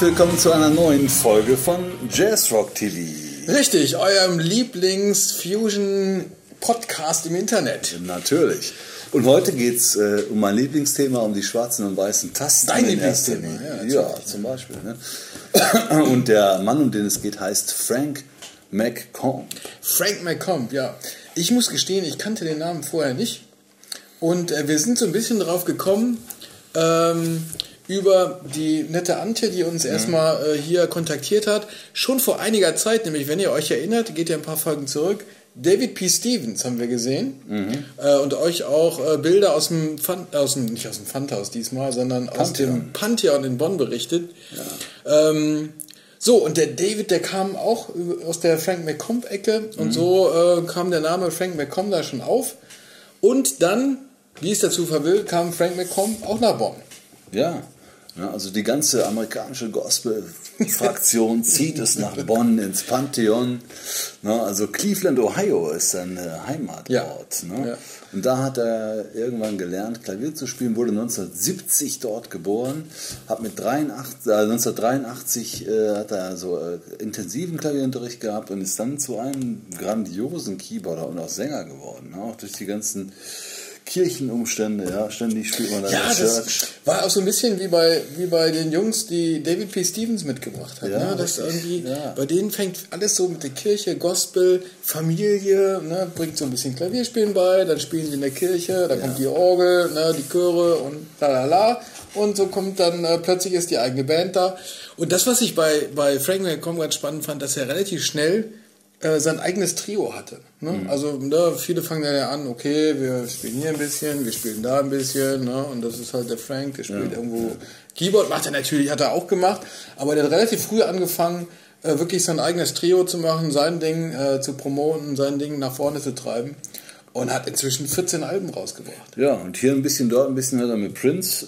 Herzlich willkommen zu einer neuen Folge von Jazzrock TV. Richtig, eurem Lieblings-Fusion-Podcast im Internet. Natürlich. Und heute geht es äh, um mein Lieblingsthema, um die schwarzen und weißen Tasten. Dein Lieblingsthema, ja, Ja, zum Beispiel. Ne? Und der Mann, um den es geht, heißt Frank McComb. Frank McComb, ja. Ich muss gestehen, ich kannte den Namen vorher nicht. Und äh, wir sind so ein bisschen drauf gekommen ähm, über die nette Antje, die uns erstmal äh, hier kontaktiert hat. Schon vor einiger Zeit, nämlich wenn ihr euch erinnert, geht ja ein paar Folgen zurück. David P. Stevens haben wir gesehen äh, und euch auch äh, Bilder aus dem, Fan aus dem, nicht aus dem Pfandhaus diesmal, sondern aus dem Pantheon in Bonn berichtet. Ähm, so, und der David, der kam auch aus der Frank McComb-Ecke und so äh, kam der Name Frank McComb da schon auf. Und dann, wie es dazu verwill, kam Frank McComb auch nach Bonn. Ja. Ja, also die ganze amerikanische Gospel-Fraktion zieht es nach Bonn ins Pantheon. Ne? Also Cleveland, Ohio ist sein äh, Heimatort. Ja. Ne? Ja. Und da hat er irgendwann gelernt, Klavier zu spielen, wurde 1970 dort geboren, hat mit 83, äh, 1983 äh, hat er so äh, intensiven Klavierunterricht gehabt und ist dann zu einem grandiosen Keyboarder und auch Sänger geworden. Ne? Auch durch die ganzen Kirchenumstände, ja, ständig spielt man da Ja, das Church. war auch so ein bisschen wie bei, wie bei den Jungs, die David P. Stevens mitgebracht hat. Ja, ne? das irgendwie, Ja. Bei denen fängt alles so mit der Kirche, Gospel, Familie, ne? bringt so ein bisschen Klavierspielen bei, dann spielen sie in der Kirche, dann kommt die Orgel, ne? die Chöre und la la la. Und so kommt dann äh, plötzlich ist die eigene Band da. Und das, was ich bei, bei Frank McComb ganz spannend fand, dass er relativ schnell äh, sein eigenes Trio hatte. Ne? Mhm. Also ne, viele fangen dann ja an, okay, wir spielen hier ein bisschen, wir spielen da ein bisschen, ne? und das ist halt der Frank, der spielt irgendwo Keyboard, macht er natürlich, hat er auch gemacht, aber der hat relativ früh angefangen, äh, wirklich sein eigenes Trio zu machen, sein Ding äh, zu promoten, sein Ding nach vorne zu treiben und hat inzwischen 14 Alben rausgebracht. Ja, und hier ein bisschen, dort ein bisschen hat er mit Prince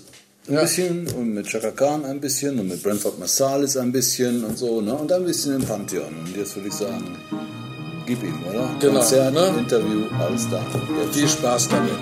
ein Ja. bisschen und mit Chaka Khan ein bisschen und mit Brentford Marsalis ein bisschen und so, ne? Und dann ein bisschen im Pantheon. Und jetzt würde ich sagen, gib ihm, oder? Genau, Konzert, ne? Interview, alles da. Jetzt. Viel Spaß damit.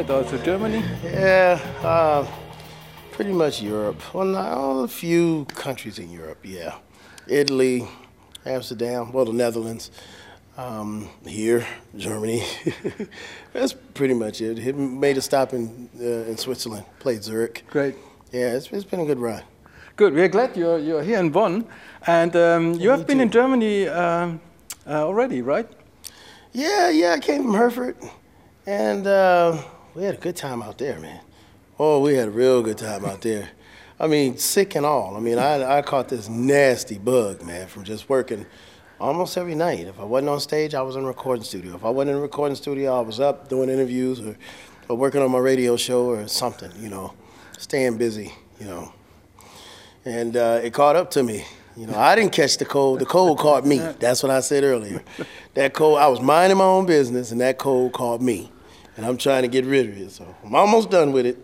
Right? Also Germany? Yeah, uh, pretty much Europe. Well, not a few countries in Europe. Yeah, Italy, Amsterdam, well, the Netherlands, um, here, Germany. That's pretty much it. He made a stop in uh, in Switzerland. Played Zurich. Great. Yeah, it's, it's been a good run. Good. We're glad you're, you're here in Bonn. And um, you Yeah, have been in. Germany um, uh, already, right? Yeah, yeah, I came from Herford, and uh, we had a good time out there, man. Oh, we had a real good time out there. I mean, sick and all. I mean, I, I caught this nasty bug, man, from just working almost every night. If I wasn't on stage, I was in a recording studio. If I wasn't in a recording studio, I was up doing interviews or, or working on my radio show or something, you know, staying busy, you know. And uh, it caught up to me. You know, I didn't catch the cold. The cold caught me. That's what I said earlier. That cold, I was minding my own business, and that cold caught me. And I'm trying to get rid of it. So I'm almost done with it.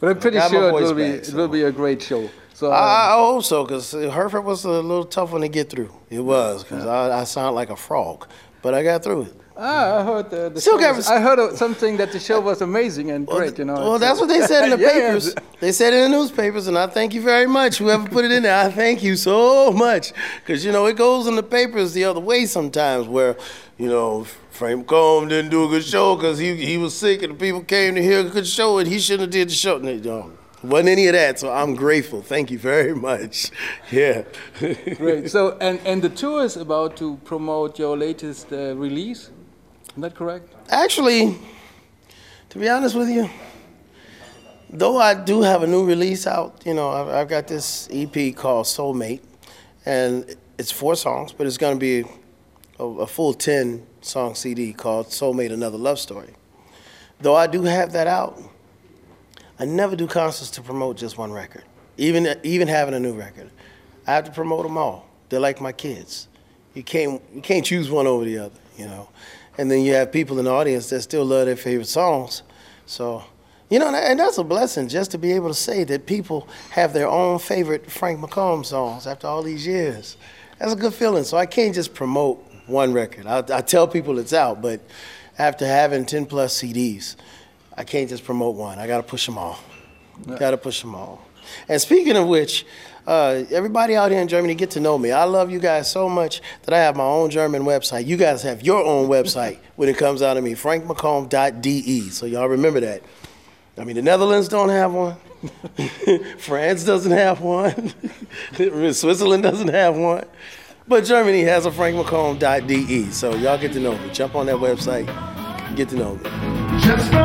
But I'm pretty sure it will, be, back, it will be a great show. So, um, I, I hope so, because Herford was a little tough one to get through. It was, because I, I sound like a frog. But I got through it. ah, I heard the, the Still got was- I heard something that the show was amazing and Well, great, you know. Well, that's what they said in the Yeah, yeah. papers. They said in the newspapers, and I thank you very much. Whoever put it in there, I thank you so much. Because, you know, it goes in the papers the other way sometimes where, you know, Frank Combe didn't do a good show because he, he was sick and the people came to hear a good show and he shouldn't have did the show. And they. Wasn't any of that, so I'm grateful. Thank you very much. Yeah. Great. So, and, and the tour is about to promote your latest uh, release. Is that correct? Actually, to be honest with you, though I do have a new release out, you know, I've, I've got this EP called Soulmate, and it's four songs, but it's going to be a, a full 10 song CD called Soulmate Another Love Story. though I do have that out, I never do concerts to promote just one record. Even even having a new record, I have to promote them all. They're like my kids. You can't you can't choose one over the other, you know. And then you have people in the audience that still love their favorite songs. So, you know, and that's a blessing just to be able to say that people have their own favorite Frank McComb songs after all these years. That's a good feeling. So I can't just promote one record. I, I tell people it's out, but after having 10 plus CDs, I can't just promote one. I got to push them all. Got to push them all. And speaking of which, uh, everybody out here in Germany get to know me. I love you guys so much that I have my own German website. You guys have your own website when it comes out of me, frankmccomb.de. So y'all remember that. I mean, the Netherlands don't have one. France doesn't have one. Switzerland doesn't have one. But Germany has a frankmccomb.de. So y'all get to know me. Jump on that website, get to know me.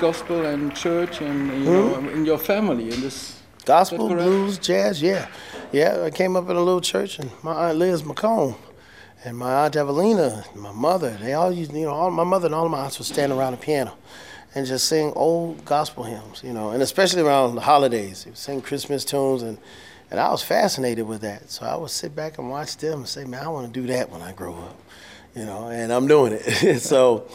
Gospel and church and you hmm? know in your family in this. Gospel, blues, jazz, yeah. Yeah, I came up in a little church, and my aunt Liz McComb and my aunt Evelina, and my mother, they all used, you know, all my mother and all of my aunts would stand around the piano and just sing old gospel hymns, you know, and especially around the holidays. They would sing Christmas tunes, and, and I was fascinated with that. So I would sit back and watch them and say, man, I want to do that when I grow up, you know, and I'm doing it. so,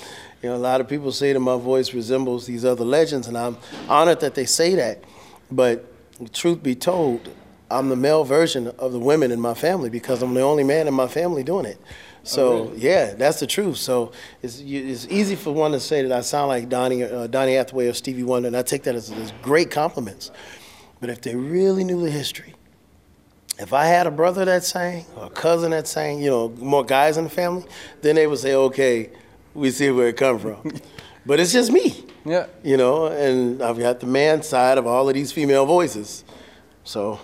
you know, a lot of people say that my voice resembles these other legends, and I'm honored that they say that. But truth be told, I'm the male version of the women in my family because I'm the only man in my family doing it. So yeah, that's the truth. So it's you- it's easy for one to say that I sound like Donnie uh, Donny Hathaway or Stevie Wonder, and I take that as, as great compliments. But if they really knew the history, if I had a brother that sang or a cousin that sang, you know, more guys in the family, then they would say, okay, we see where it come from. but it's just me Yeah. you know, and I've got the man side of all of these female voices. So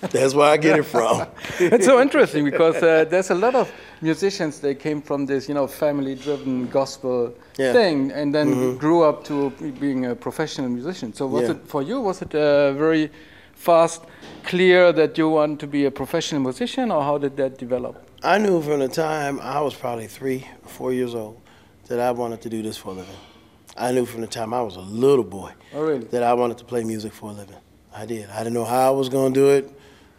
that's where I get it from. it's so interesting because uh, there's a lot of musicians they came from this you know family driven gospel Yeah. thing and then grew up to being a professional musician so was Yeah. it for you was it uh, very fast clear that you want to be a professional musician or how did that develop I knew from the time I was probably three, four years old that I wanted to do this for a living. I knew from the time I was a little boy Oh, really? that I wanted to play music for a living. I did. I didn't know how I was going to do it,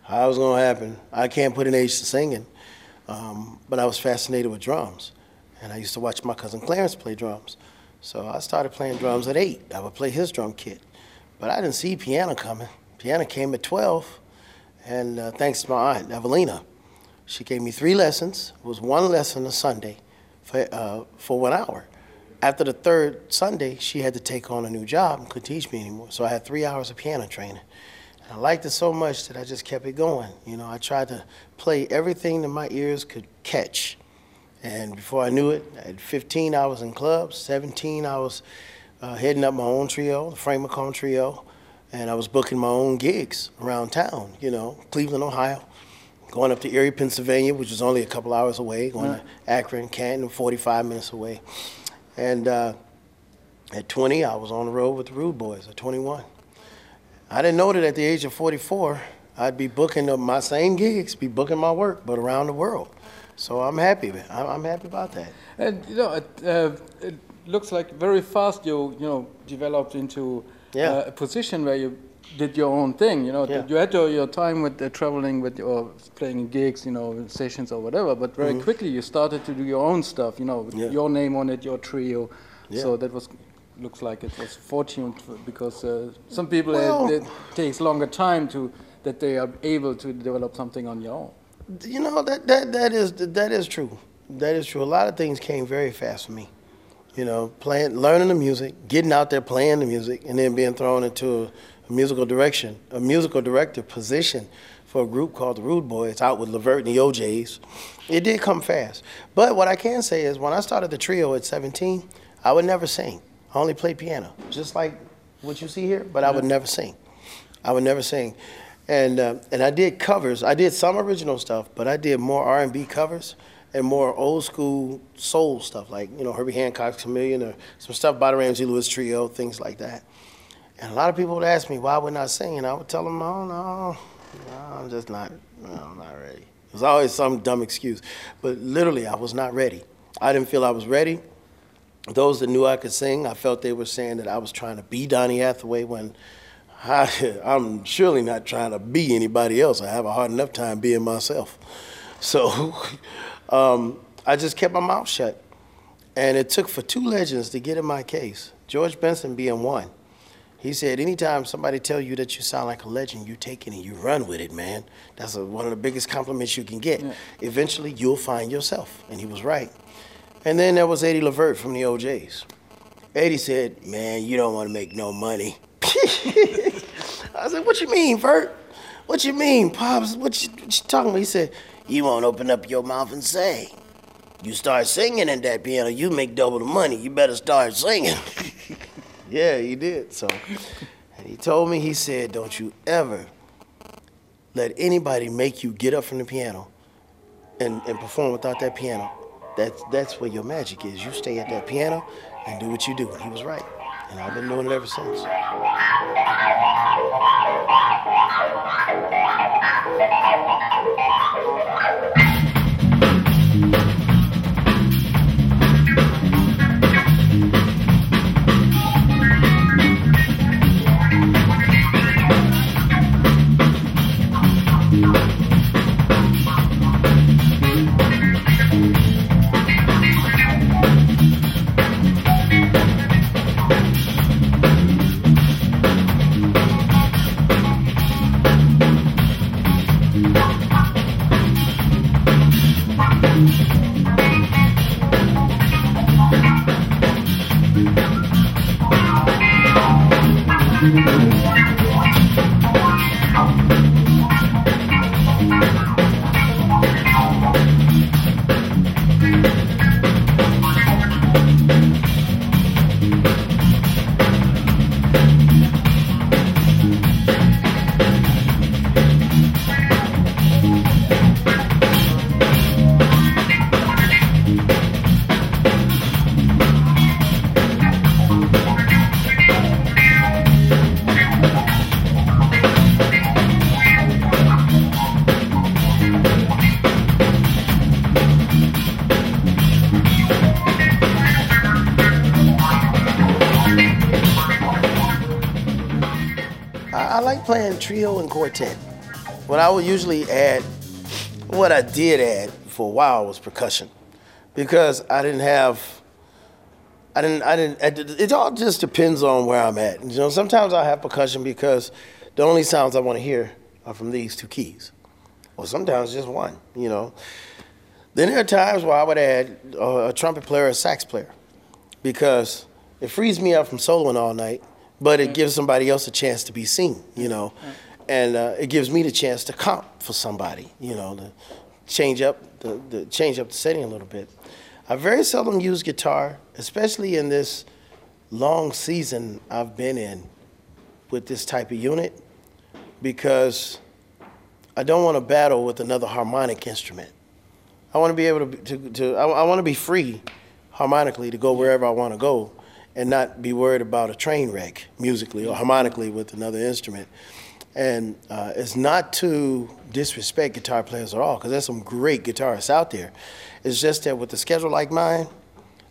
how it was going to happen. I can't put an age to singing, um, but I was fascinated with drums. And I used to watch my cousin Clarence play drums. So I started playing drums at eight. I would play his drum kit. But I didn't see piano coming. Piano came at 12. And uh, thanks to my aunt, Evelina, she gave me three lessons. It was one lesson a Sunday for, uh, for one hour. After the third Sunday, she had to take on a new job and couldn't teach me anymore. So I had three hours of piano training. And I liked it so much that I just kept it going. You know, I tried to play everything that my ears could catch. And before I knew it, at 15, I was in clubs. 17, I was uh, heading up my own trio, the Frank McComb Trio. And I was booking my own gigs around town, you know, Cleveland, Ohio going up to Erie, Pennsylvania, which was only a couple hours away, going to Akron, Canton, 45 minutes away. And uh, at 20, I was on the road with the Rude Boys at 21. I didn't know that at the age of 44, I'd be booking up my same gigs, be booking my work, but around the world. So I'm happy, I'm happy about that. and you know it, uh, it looks like very fast you you know developed into Yeah. uh, a position where you did your own thing you know Yeah. you had your, your time with uh, traveling with or playing gigs you know sessions or whatever but very quickly you started to do your own stuff you know with. Yeah. your name on it your trio so that was looks like it was fortunate for- because uh, some people Well- it, it takes longer time to that they are able to develop something on your own You know that that that is that is true. That is true. A lot of things came very fast for me. You know, playing, learning the music, getting out there playing the music, and then being thrown into a musical direction, a musical director position for a group called the Rude Boys out with Levert and the O'Jays. It did come fast. But what I can say is, when I started the trio at 17, I would never sing. I only played piano, just like what you see here. But I would never sing. I would never sing, and uh, and I did covers. I did some original stuff, but I did more R and B covers and more old school soul stuff, like you know Herbie Hancock's Chameleon or some stuff by the Ramsey Lewis Trio, things like that. And a lot of people would ask me why wouldn't I sing, and I would tell them, oh no, no I'm just not, no, I'm not ready. There's always some dumb excuse, but literally I was not ready. I didn't feel I was ready. Those that knew I could sing, I felt they were saying that I was trying to be Donny Hathaway when I, I'm surely not trying to be anybody else. I have a hard enough time being myself. So um, I just kept my mouth shut. And it took for two legends to get in my case, George Benson being one. He said, anytime somebody tell you that you sound like a legend, you take it and you run with it, man. That's a, one of the biggest compliments you can get. Eventually, you'll find yourself. And he was right. And then there was Eddie Levert from the O'Jays. Eddie said, man, you don't want to make no money. I said, what you mean, Vert? What you mean, Pops? What you, what you talking about? He said, you won't open up your mouth and say. You start singing at that piano, you make double the money. You better start singing. yeah, he did. So, and he told me, he said, don't you ever let anybody make you get up from the piano and, and perform without that piano. that's that's where your magic is. You stay at that piano and do what you do. And he was right, and I've been doing it ever since. Trio and quartet. What I would usually add, what I did add for a while was percussion, because I didn't have. I didn't. I didn't. It, it all just depends on where I'm at. You know, sometimes I have percussion because the only sounds I want to hear are from these two keys, or sometimes just one. You know. Then there are times where I would add a, a trumpet player, or a sax player, because it frees me up from soloing all night, but it gives somebody else a chance to be seen, you know, and uh, it gives me the chance to comp for somebody, you know, to change up the, the change up the setting a little bit. I very seldom use guitar, especially in this long season I've been in with this type of unit, because I don't want to battle with another harmonic instrument. I want to be able to, to, to I, I want to be free harmonically to go wherever I want to go and not be worried about a train wreck musically or harmonically with another instrument. And uh, it's not to disrespect guitar players at all, because there's some great guitarists out there. It's just that with a schedule like mine,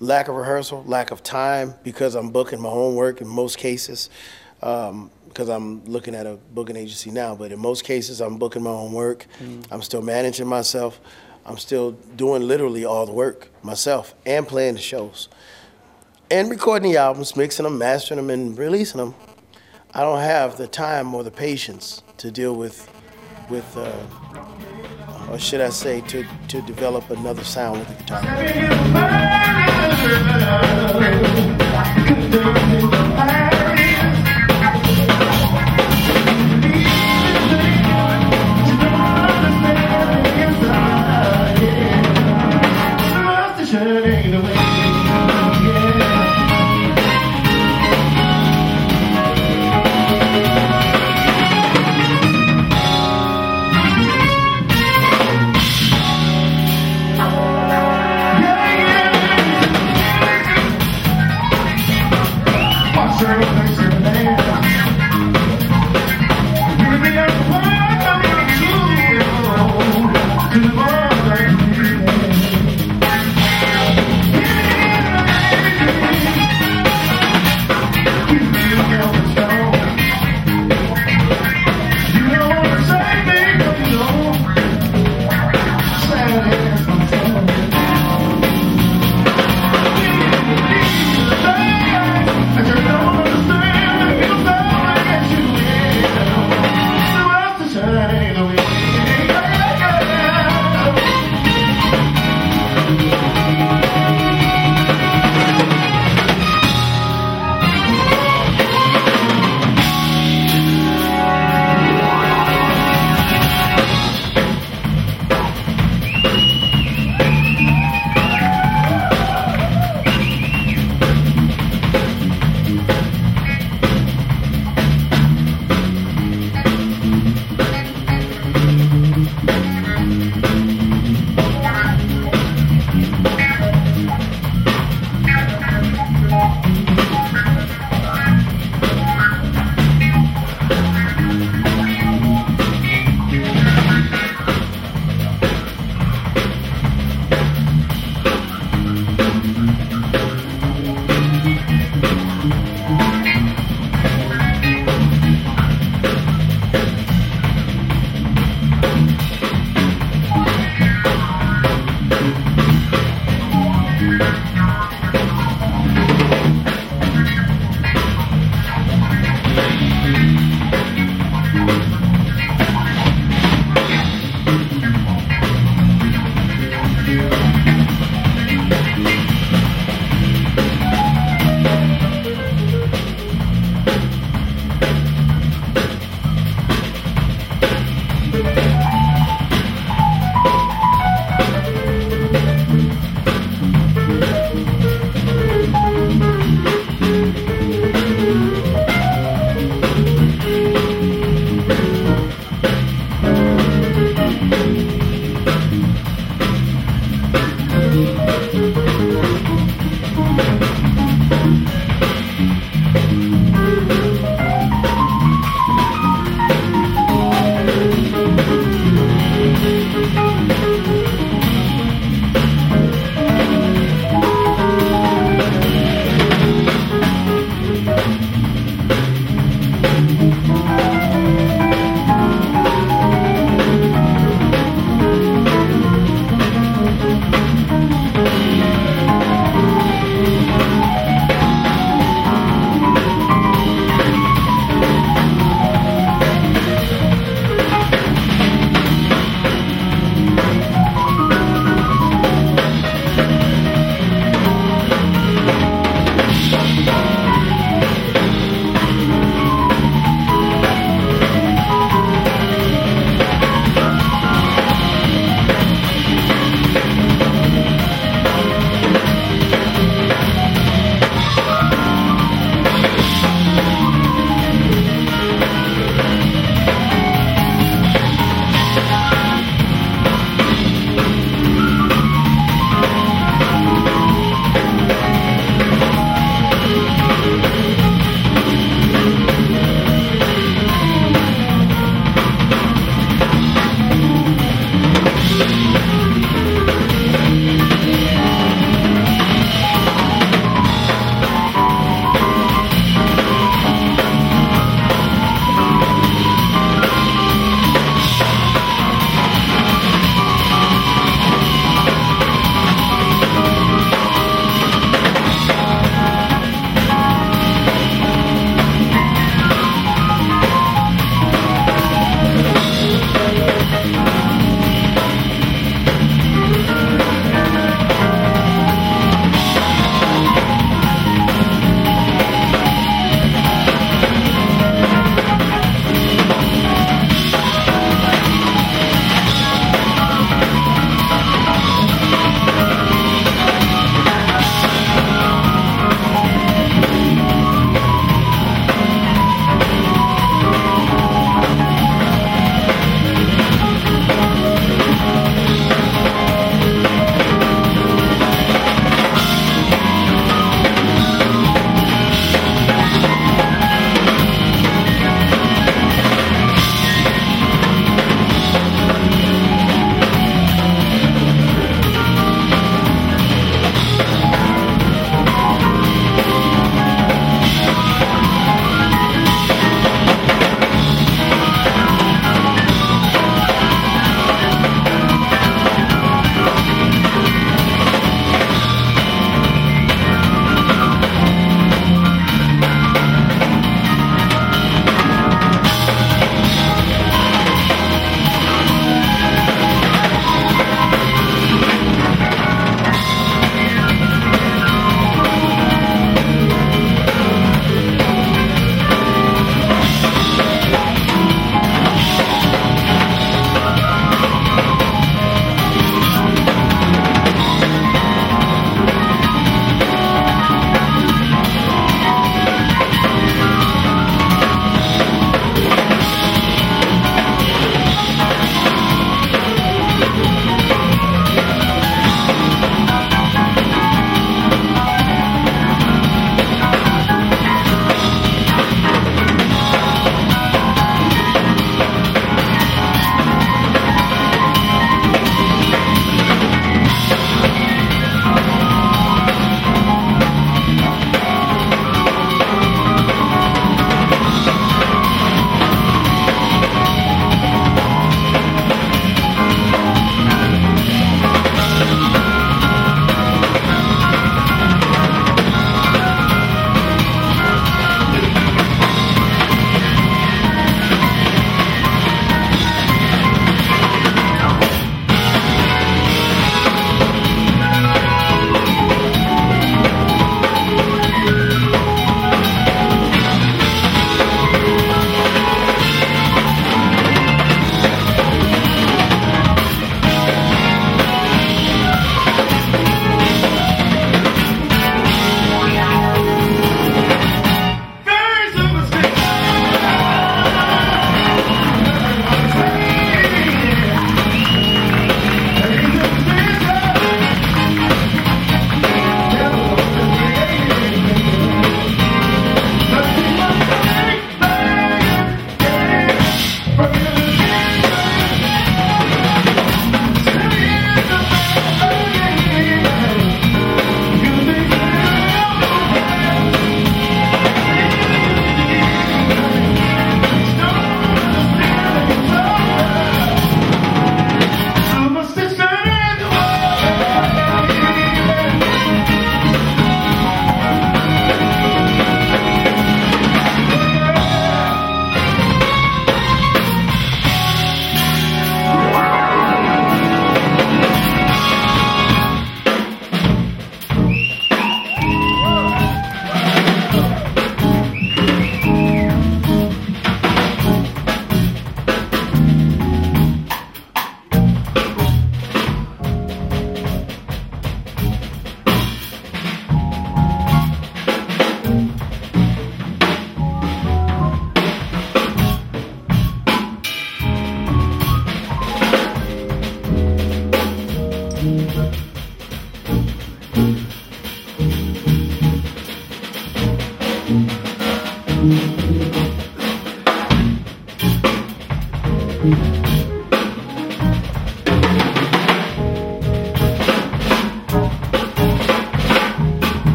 lack of rehearsal, lack of time, because I'm booking my own work in most cases, because I'm looking at a booking agency now, but in most cases, I'm booking my own work. I'm still managing myself. I'm still doing literally all the work myself and playing the shows and recording the albums, mixing them, mastering them, and releasing them. I don't have the time or the patience to deal with, with, uh, or should I say, to, to develop another sound with the guitar.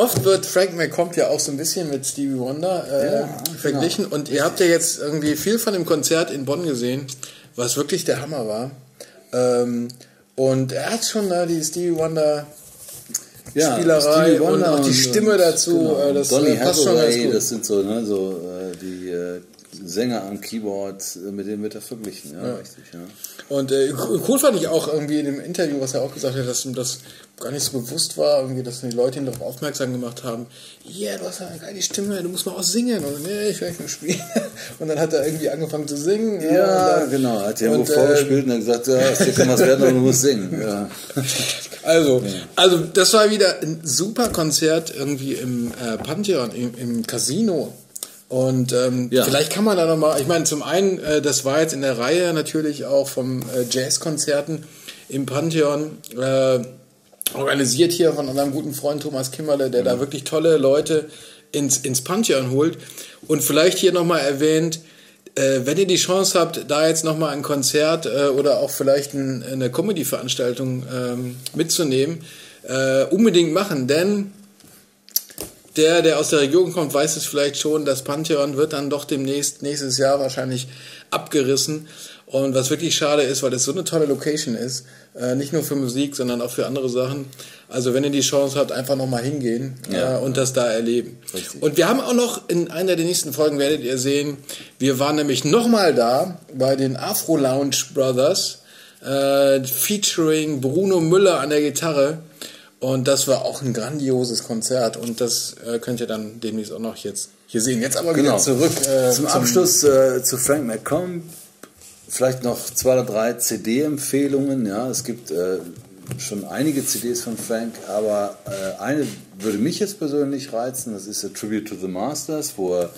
Oft, wird Frank McComb ja auch so ein bisschen mit Stevie Wonder äh, verglichen. Und ihr habt ja jetzt irgendwie viel von dem Konzert in Bonn gesehen, was wirklich der Hammer war. Ähm, und er hat schon da die Stevie Wonder Ja, Spielerei Stevie und Wonder auch die Stimme dazu, genau. äh, das, Donny äh, passt schon ganz Hathaway, gut. das sind so, ne, so äh, die äh, Sänger am Keyboard, äh, mit denen wird er verglichen. Ja, richtig. Ja. Und äh, cool fand ich auch irgendwie in dem Interview, was er auch gesagt hat, dass ihm das gar nicht so bewusst war, irgendwie, dass die Leute ihn darauf aufmerksam gemacht haben, yeah, du hast ja eine geile Stimme, du musst mal auch singen. Und nee, ich nicht nur spielen. Und dann hat er irgendwie angefangen zu singen. Ja, und dann, genau. Hat ja irgendwo vorgespielt und hat gesagt, ja, es kann was werden, aber du musst singen. Ja. Also, also das war wieder ein super Konzert irgendwie im äh, Pantheon, im, im Casino. Und ähm, Ja. vielleicht kann man da nochmal, ich meine, zum einen, äh, das war jetzt in der Reihe natürlich auch vom äh, Jazzkonzerten im Pantheon, äh, organisiert hier von unserem guten Freund Thomas Kimmerle, der da wirklich tolle Leute ins, ins Pantheon holt. Und vielleicht hier nochmal erwähnt, äh, wenn ihr die Chance habt, da jetzt nochmal ein Konzert äh, oder auch vielleicht ein, eine Comedy-Veranstaltung ähm, mitzunehmen, äh, unbedingt machen, denn der, der aus der Region kommt, weiß es vielleicht schon, das Pantheon wird dann doch demnächst, nächstes Jahr wahrscheinlich abgerissen. Und was wirklich schade ist, weil es so eine tolle Location ist, äh, nicht nur für Musik, sondern auch für andere Sachen. Also wenn ihr die Chance habt, einfach nochmal hingehen Ja. äh, und das da erleben. Richtig. Und wir haben auch noch in einer der nächsten Folgen, werdet ihr sehen, wir waren nämlich nochmal da bei den Afro Lounge Brothers, äh, featuring Bruno Müller an der Gitarre. Und das war auch ein grandioses Konzert und das äh, könnt ihr dann demnächst auch noch jetzt hier sehen. Jetzt aber wieder Genau. zurück äh, Zum Abschluss äh, zu Frank McComb vielleicht noch zwei oder drei CD-Empfehlungen. Ja, es gibt äh, schon einige CDs von Frank, aber äh, eine würde mich jetzt persönlich reizen. Das ist A Tribute to the Masters, wo er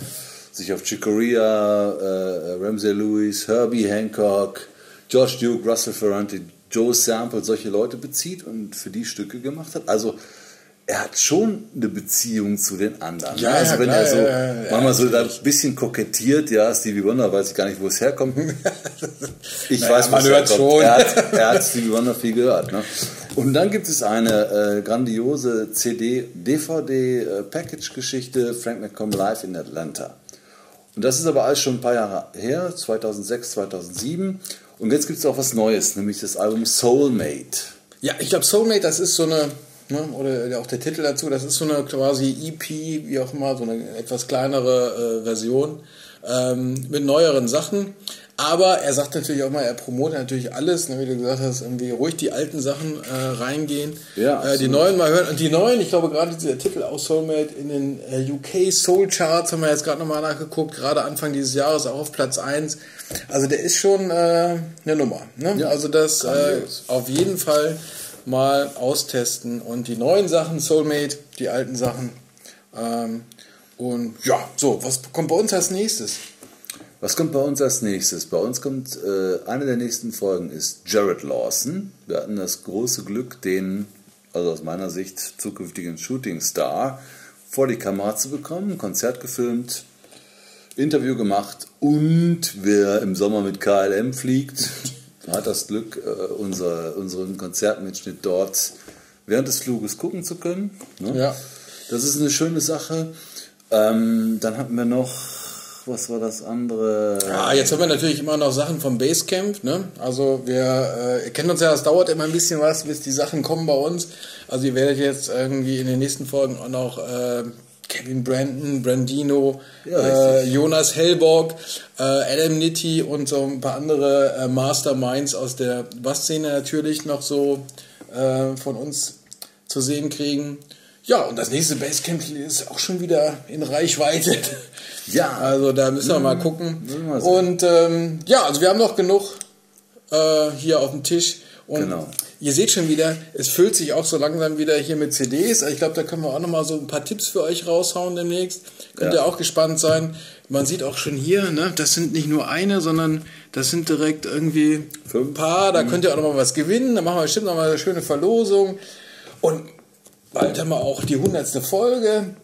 sich auf Chick Corea, äh, Ramsey Lewis, Herbie Hancock, George Duke, Russell Ferrante, Joe Sample, solche Leute bezieht und für die Stücke gemacht hat. Also er hat schon eine Beziehung zu den anderen. Ja, also ja, wenn klar, er so ja, ja, manchmal so da ein bisschen kokettiert, ja, Stevie Wonder weiß ich gar nicht, wo es herkommt. Ich Naja, weiß, man hört herkommt. schon. Er hat, er hat Stevie Wonder viel gehört. Ne? Und dann gibt es eine äh, grandiose CD, DVD äh, Frank McComb Live in Atlanta. Und das ist aber alles schon ein paar Jahre her, 2006, 2007. Und jetzt gibt es auch was Neues, nämlich das Album Soulmate. Ja, ich glaube Soulmate, das ist so eine, ne, oder auch der Titel dazu, das ist so eine quasi EP, wie auch immer, so eine etwas kleinere äh, Version ähm, mit neueren Sachen. Aber er sagt natürlich auch mal, er promotet natürlich alles, ne, wie du gesagt hast, irgendwie ruhig die alten Sachen äh, reingehen, Ja, äh, die neuen mal hören. Und die neuen, ich glaube gerade dieser Titel aus Soulmate in den äh, UK Soul Charts haben wir jetzt gerade nochmal nachgeguckt, gerade Anfang dieses Jahres auch auf Platz 1. Also der ist schon äh, eine Nummer. Ne? Ja, also das äh, auf jeden Fall mal austesten und die neuen Sachen, Soulmate, die alten Sachen. Ähm, und ja, so, was kommt bei uns als nächstes? Was kommt bei uns als nächstes? Bei uns kommt äh, eine der nächsten Folgen ist Jared Lawson. Wir hatten das große Glück, den, also aus meiner Sicht, zukünftigen Shooting Star vor die Kamera zu bekommen, Konzert gefilmt, Interview gemacht und wer im Sommer mit KLM fliegt, hat das Glück, äh, unser, unseren Konzertmitschnitt dort während des Fluges gucken zu können. Ne? Ja. Das ist eine schöne Sache. Ähm, dann hatten wir noch, was war das andere? Ja, jetzt haben wir natürlich immer noch Sachen vom Basecamp. Ne? Also wir äh, kennt uns ja, das dauert immer ein bisschen was, bis die Sachen kommen bei uns. Also ihr werdet jetzt irgendwie in den nächsten Folgen auch noch äh, Kevin Brandon, Brandino, Ja, äh. Jonas Hellborg, äh, Adam Nitti und so ein paar andere äh, Masterminds aus der Bassszene natürlich noch so äh, von uns zu sehen kriegen. Ja, und das nächste Basecamp ist auch schon wieder in Reichweite. Ja. Also da müssen wir mal gucken. müssen wir. Und ähm, ja, also wir haben noch genug äh, hier auf dem Tisch. Und Genau. ihr seht schon wieder, es füllt sich auch so langsam wieder hier mit CDs. Ich glaube, da können wir auch noch mal so ein paar Tipps für euch raushauen demnächst. Könnt Ja. ihr auch gespannt sein. Man sieht auch schon hier, ne, das sind nicht nur eine, sondern das sind direkt irgendwie ein Fünf. paar. Da könnt ihr auch noch mal was gewinnen. Da machen wir bestimmt noch mal eine schöne Verlosung. Und bald haben wir auch die hundertste Folge.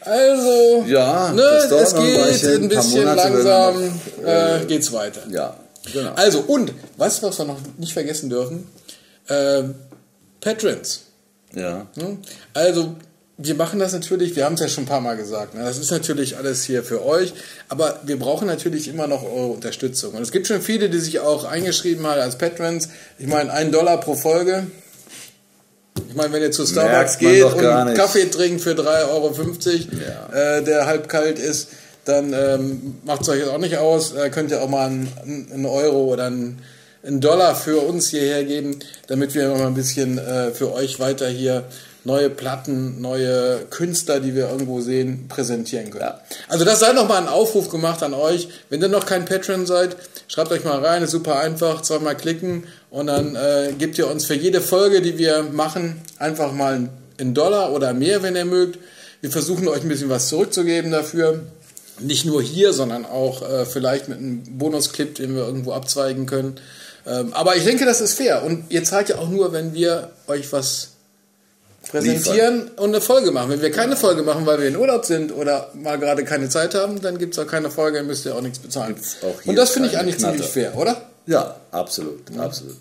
Also, Ja, ne, es ein geht ein ein bisschen Monate werden langsam, noch, äh, geht's weiter. Ja, genau. Also, und, was wir noch nicht vergessen dürfen? Ähm, Patrons. Ja. Ne? Also, wir machen das natürlich, wir haben es ja schon ein paar Mal gesagt, ne? das ist natürlich alles hier für euch, aber wir brauchen natürlich immer noch eure Unterstützung. Und es gibt schon viele, die sich auch eingeschrieben haben als Patrons. Ich meine, ein Dollar pro Folge. Ich meine, wenn ihr zu Starbucks Merkt geht und einen. Kaffee trinkt für 3,50 Euro, Ja. äh, der halb kalt ist, dann ähm, macht es euch jetzt auch nicht aus. Äh, könnt ihr auch mal einen, einen Euro oder einen, einen Dollar für uns hierher geben, damit wir noch mal ein bisschen äh, für euch weiter hier neue Platten, neue Künstler, die wir irgendwo sehen, präsentieren können. Ja. Also das sei noch mal ein Aufruf gemacht an euch. Wenn ihr noch kein Patron seid, schreibt euch mal rein, ist super einfach, zweimal klicken und dann äh, gebt ihr uns für jede Folge, die wir machen, einfach mal einen Dollar oder mehr, wenn ihr mögt. Wir versuchen euch ein bisschen was zurückzugeben dafür. Nicht nur hier, sondern auch äh, vielleicht mit einem Bonusclip, den wir irgendwo abzweigen können. Ähm, aber ich denke, das ist fair. Und ihr zahlt ja auch nur, wenn wir euch was präsentieren und eine Folge machen. Wenn wir keine Folge machen, weil wir in Urlaub sind oder mal gerade keine Zeit haben, dann gibt es auch keine Folge, dann müsst ihr auch nichts bezahlen. auch und das finde ich eigentlich Knatter. ziemlich fair, oder? Ja, absolut, absolut.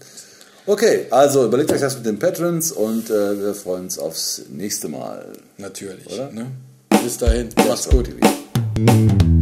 Okay, also überlegt euch das mit den Patrons und äh, wir freuen uns aufs nächste Mal. Natürlich. Oder? Ne? Bis dahin, macht's gut. TV.